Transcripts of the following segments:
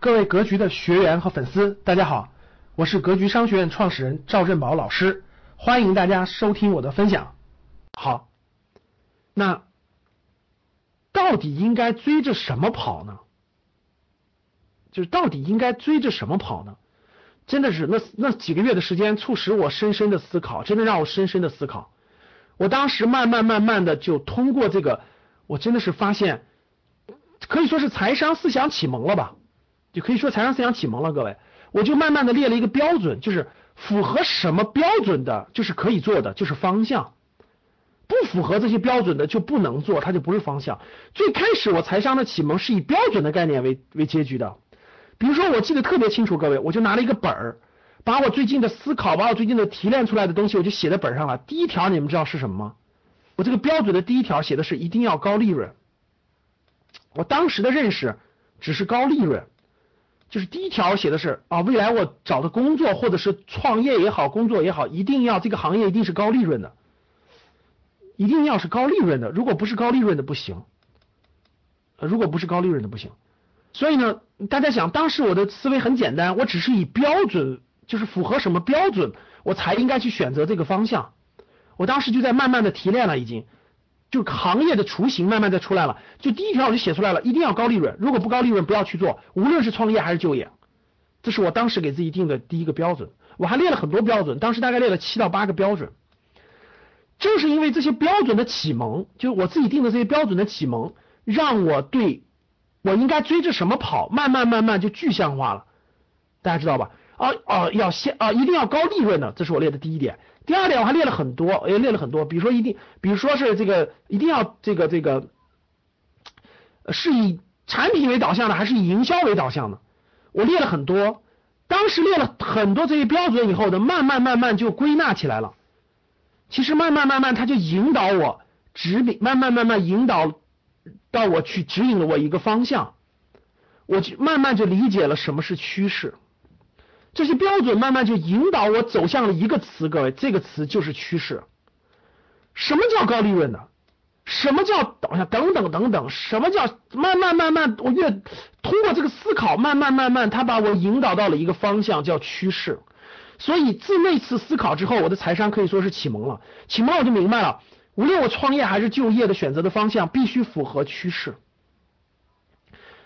各位格局的学员和粉丝，大家好，我是格局商学院创始人赵振宝老师，欢迎大家收听我的分享。好，那到底应该追着什么跑呢？就是到底应该追着什么跑呢？真的是那那几个月的时间，促使我深深的思考，真的让我深深的思考。我当时慢慢慢慢的就通过这个，我真的是发现，可以说是财商思想启蒙了吧。就可以说财商思想启蒙了，各位，我就慢慢的列了一个标准，就是符合什么标准的，就是可以做的，就是方向；不符合这些标准的就不能做，它就不是方向。最开始我财商的启蒙是以标准的概念为为结局的，比如说我记得特别清楚，各位，我就拿了一个本儿，把我最近的思考，把我最近的提炼出来的东西，我就写在本上了。第一条你们知道是什么吗？我这个标准的第一条写的是一定要高利润。我当时的认识只是高利润。就是第一条写的是啊，未来我找的工作或者是创业也好，工作也好，一定要这个行业一定是高利润的，一定要是高利润的，如果不是高利润的不行，如果不是高利润的不行。所以呢，大家想，当时我的思维很简单，我只是以标准，就是符合什么标准，我才应该去选择这个方向。我当时就在慢慢的提炼了，已经。就是行业的雏形慢慢的出来了，就第一条我就写出来了，一定要高利润，如果不高利润不要去做，无论是创业还是就业，这是我当时给自己定的第一个标准。我还列了很多标准，当时大概列了七到八个标准。正是因为这些标准的启蒙，就是我自己定的这些标准的启蒙，让我对我应该追着什么跑，慢慢慢慢就具象化了。大家知道吧？啊啊，要先啊，一定要高利润的，这是我列的第一点。第二点我还列了很多，也列了很多，比如说一定，比如说是这个一定要这个这个是以产品为导向的，还是以营销为导向的？我列了很多，当时列了很多这些标准以后的，慢慢慢慢就归纳起来了。其实慢慢慢慢，他就引导我指引，慢慢慢慢引导到我去指引了我一个方向，我就慢慢就理解了什么是趋势。这些标准慢慢就引导我走向了一个词，各位，这个词就是趋势。什么叫高利润的？什么叫导向？等等等等，什么叫慢慢慢慢？我越通过这个思考，慢慢慢慢，他把我引导到了一个方向，叫趋势。所以自那次思考之后，我的财商可以说是启蒙了。启蒙我就明白了，无论我创业还是就业的选择的方向，必须符合趋势。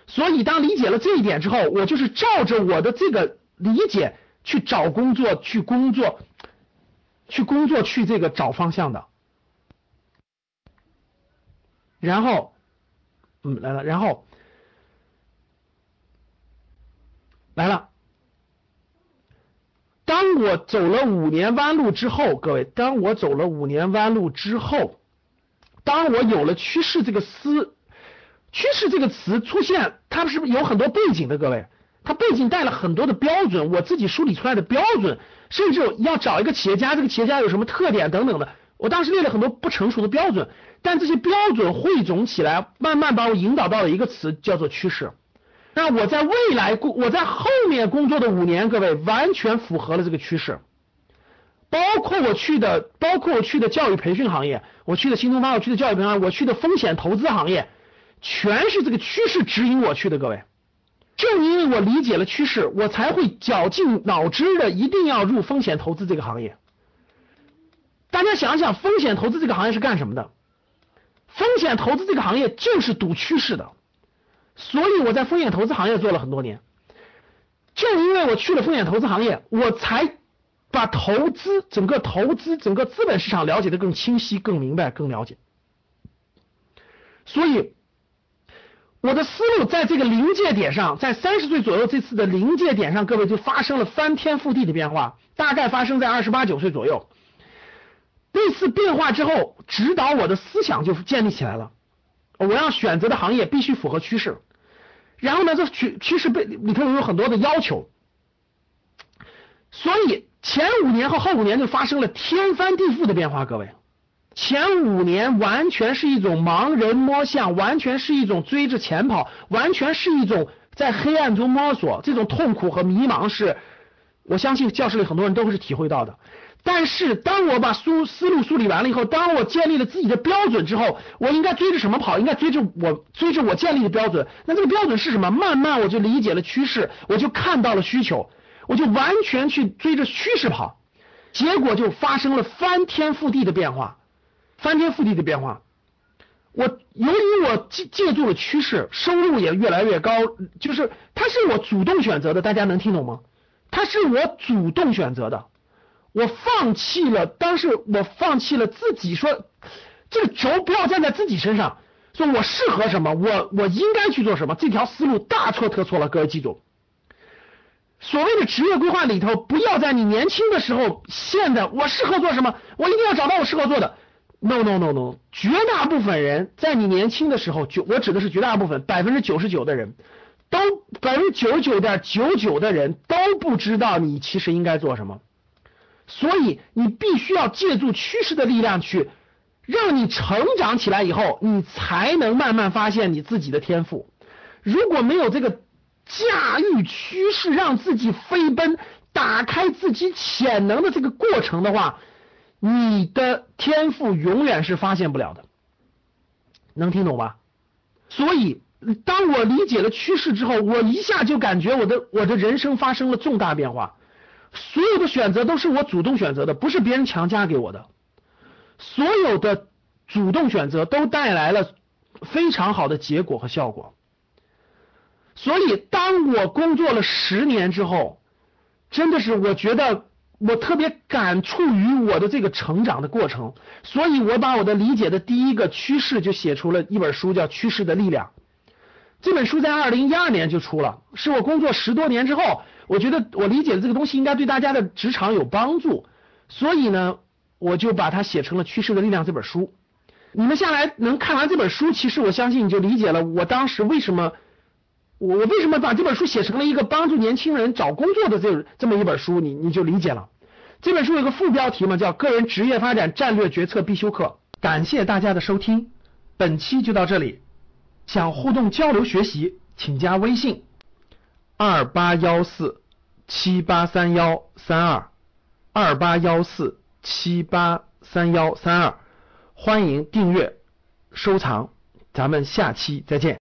所以当理解了这一点之后，我就是照着我的这个。理解去找工作，去工作，去工作，去这个找方向的。然后，嗯，来了，然后来了。当我走了五年弯路之后，各位，当我走了五年弯路之后，当我有了趋势这个思，趋势这个词出现，它是不是有很多背景的？各位。它背景带了很多的标准，我自己梳理出来的标准，甚至要找一个企业家，这个企业家有什么特点等等的，我当时列了很多不成熟的标准，但这些标准汇总起来，慢慢把我引导到了一个词，叫做趋势。那我在未来工，我在后面工作的五年，各位完全符合了这个趋势，包括我去的，包括我去的教育培训行业，我去的新东方，我去的教育培训，我去的风险投资行业，全是这个趋势指引我去的，各位。正因为我理解了趋势，我才会绞尽脑汁的一定要入风险投资这个行业。大家想想，风险投资这个行业是干什么的？风险投资这个行业就是赌趋势的，所以我在风险投资行业做了很多年。正因为我去了风险投资行业，我才把投资整个投资整个资本市场了解的更清晰、更明白、更了解。所以。我的思路在这个临界点上，在三十岁左右这次的临界点上，各位就发生了翻天覆地的变化，大概发生在二十八九岁左右。那次变化之后，指导我的思想就建立起来了。我要选择的行业必须符合趋势，然后呢，这趋趋势被里头有很多的要求，所以前五年和后五年就发生了天翻地覆的变化，各位。前五年完全是一种盲人摸象，完全是一种追着钱跑，完全是一种在黑暗中摸索，这种痛苦和迷茫是我相信教室里很多人都会是体会到的。但是当我把梳思路梳理完了以后，当我建立了自己的标准之后，我应该追着什么跑？应该追着我追着我建立的标准。那这个标准是什么？慢慢我就理解了趋势，我就看到了需求，我就完全去追着趋势跑，结果就发生了翻天覆地的变化，翻天覆地的变化。我由于我借借助了趋势，收入也越来越高，就是它是我主动选择的，大家能听懂吗？它是我主动选择的。我放弃了，当时我放弃了自己说，这个轴不要站在自己身上，说我适合什么，我我应该去做什么，这条思路大错特错了，各位记住。所谓的职业规划里头，不要在你年轻的时候现在我适合做什么，我一定要找到我适合做的。No no no no，绝大部分人在你年轻的时候，就我指的是绝大部分，百分之九十九的人都百分之九十九点九九的人都不知道你其实应该做什么。所以你必须要借助趋势的力量去让你成长起来以后，你才能慢慢发现你自己的天赋。如果没有这个驾驭趋势，让自己飞奔、打开自己潜能的这个过程的话，你的天赋永远是发现不了的。能听懂吧？所以，当我理解了趋势之后，我一下就感觉我的我的人生发生了重大变化。所有的选择都是我主动选择的，不是别人强加给我的。所有的主动选择都带来了非常好的结果和效果。所以，当我工作了十年之后，真的是我觉得我特别感触于我的这个成长的过程。所以我把我的理解的第一个趋势就写出了一本书，叫《趋势的力量》。这本书在二零一二年就出了，是我工作十多年之后。我觉得我理解的这个东西应该对大家的职场有帮助，所以呢，我就把它写成了《趋势的力量》这本书。你们下来能看完这本书，其实我相信你就理解了我当时为什么我我为什么把这本书写成了一个帮助年轻人找工作的这这么一本书，你你就理解了。这本书有个副标题嘛，叫《个人职业发展战略决策必修课》。感谢大家的收听，本期就到这里。想互动交流学习，请加微信。二八幺四七八三幺三二，二八幺四七八三幺三二，欢迎订阅收藏，咱们下期再见。